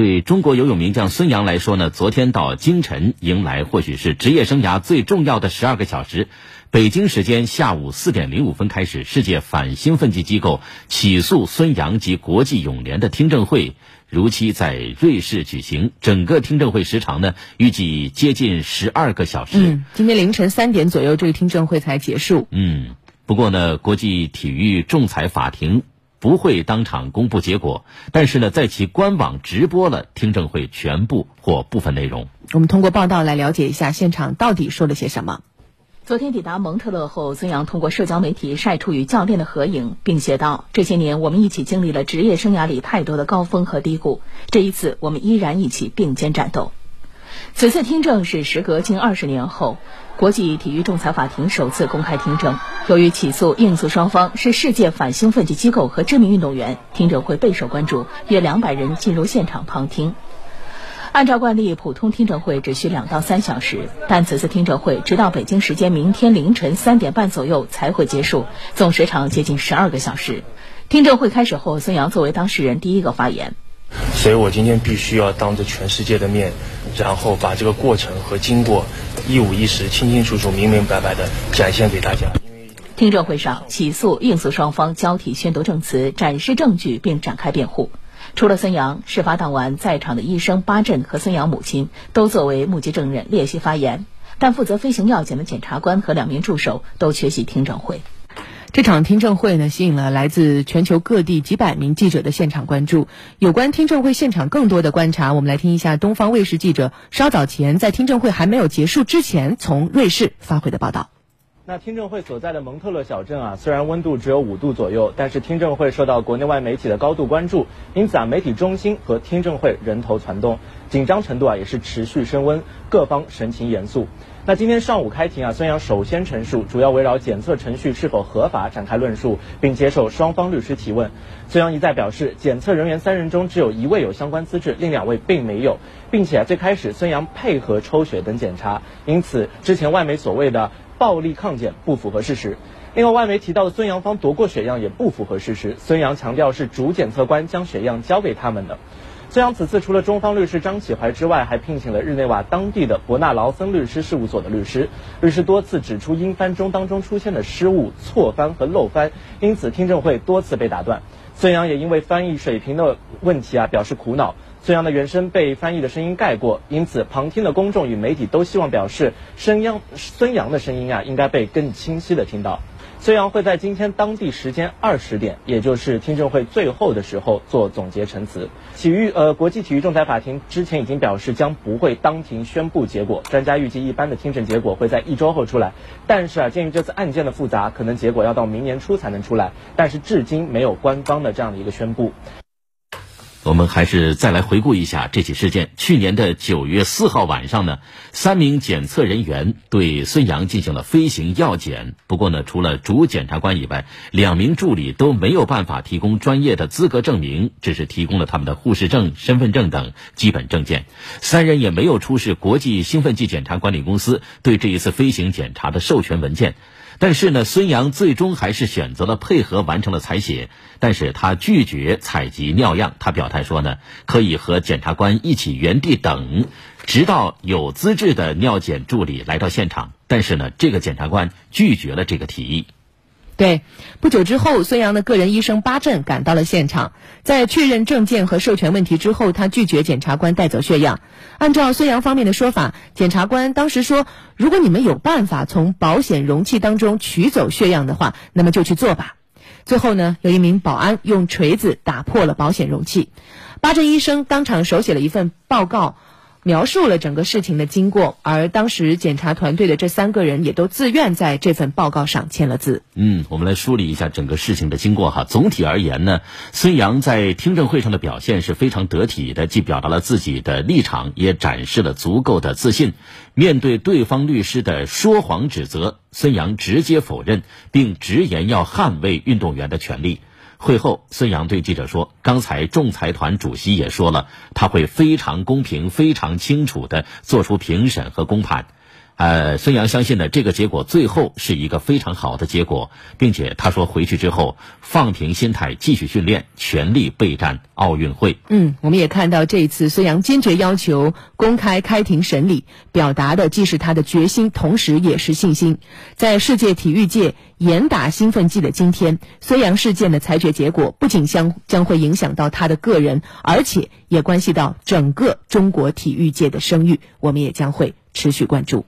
对中国游泳名将孙杨来说呢，昨天到今晨迎来或许是职业生涯最重要的十二个小时。北京时间下午四点零五分开始，世界反兴奋剂机构起诉孙杨及国际泳联的听证会如期在瑞士举行。整个听证会时长呢，预计接近十二个小时。嗯，今天凌晨三点左右，这个听证会才结束。嗯，不过呢，国际体育仲裁法庭。不会当场公布结果，但是呢，在其官网直播了听证会全部或部分内容。我们通过报道来了解一下现场到底说了些什么。昨天抵达蒙特勒后，孙杨通过社交媒体晒出与教练的合影，并写道：“这些年我们一起经历了职业生涯里太多的高峰和低谷，这一次我们依然一起并肩战斗。”此次听证是时隔近二十年后，国际体育仲裁法庭首次公开听证。由于起诉应诉双方是世界反兴奋剂机构和知名运动员，听证会备受关注，约两百人进入现场旁听。按照惯例，普通听证会只需两到三小时，但此次听证会直到北京时间明天凌晨三点半左右才会结束，总时长接近十二个小时。听证会开始后，孙杨作为当事人第一个发言。所以我今天必须要当着全世界的面，然后把这个过程和经过一五一十、清清楚楚、明明白白的展现给大家。听证会上，起诉、应诉双方交替宣读证词，展示证据并展开辩护。除了孙杨，事发当晚在场的医生巴震和孙杨母亲都作为目击证人列席发言，但负责飞行要检的检察官和两名助手都缺席听证会。这场听证会呢，吸引了来自全球各地几百名记者的现场关注。有关听证会现场更多的观察，我们来听一下东方卫视记者稍早前在听证会还没有结束之前从瑞士发回的报道。那听证会所在的蒙特勒小镇啊，虽然温度只有五度左右，但是听证会受到国内外媒体的高度关注，因此啊，媒体中心和听证会人头攒动，紧张程度啊也是持续升温，各方神情严肃。那今天上午开庭啊，孙杨首先陈述，主要围绕检测程序是否合法展开论述，并接受双方律师提问。孙杨一再表示，检测人员三人中只有一位有相关资质，另两位并没有，并且最开始孙杨配合抽血等检查，因此之前外媒所谓的暴力抗检不符合事实。另外，外媒提到的孙杨方夺过血样也不符合事实。孙杨强调是主检测官将血样交给他们的。孙杨此次除了中方律师张启怀之外，还聘请了日内瓦当地的伯纳劳森律师事务所的律师。律师多次指出英翻中当中出现的失误、错翻和漏翻，因此听证会多次被打断。孙杨也因为翻译水平的问题啊表示苦恼。孙杨的原声被翻译的声音盖过，因此旁听的公众与媒体都希望表示，声央孙杨的声音啊应该被更清晰的听到。孙杨会在今天当地时间二十点，也就是听证会最后的时候做总结陈词。体育呃，国际体育仲裁法庭之前已经表示将不会当庭宣布结果，专家预计一般的听证结果会在一周后出来。但是啊，鉴于这次案件的复杂，可能结果要到明年初才能出来。但是至今没有官方的这样的一个宣布。我们还是再来回顾一下这起事件。去年的九月四号晚上呢，三名检测人员对孙杨进行了飞行药检。不过呢，除了主检察官以外，两名助理都没有办法提供专业的资格证明，只是提供了他们的护士证、身份证等基本证件。三人也没有出示国际兴奋剂检查管理公司对这一次飞行检查的授权文件。但是呢，孙杨最终还是选择了配合完成了采血，但是他拒绝采集尿样。他表态说呢，可以和检察官一起原地等，直到有资质的尿检助理来到现场。但是呢，这个检察官拒绝了这个提议。对，不久之后，孙杨的个人医生巴震赶到了现场，在确认证件和授权问题之后，他拒绝检察官带走血样。按照孙杨方面的说法，检察官当时说：“如果你们有办法从保险容器当中取走血样的话，那么就去做吧。”最后呢，有一名保安用锤子打破了保险容器，巴震医生当场手写了一份报告。描述了整个事情的经过，而当时检查团队的这三个人也都自愿在这份报告上签了字。嗯，我们来梳理一下整个事情的经过哈。总体而言呢，孙杨在听证会上的表现是非常得体的，既表达了自己的立场，也展示了足够的自信。面对对方律师的说谎指责，孙杨直接否认，并直言要捍卫运动员的权利。会后，孙杨对记者说：“刚才仲裁团主席也说了，他会非常公平、非常清楚地做出评审和公判。”呃，孙杨相信呢，这个结果最后是一个非常好的结果，并且他说回去之后放平心态，继续训练，全力备战奥运会。嗯，我们也看到这一次孙杨坚决要求公开开庭审理，表达的既是他的决心，同时也是信心。在世界体育界严打兴奋剂的今天，孙杨事件的裁决结果不仅将将会影响到他的个人，而且也关系到整个中国体育界的声誉，我们也将会持续关注。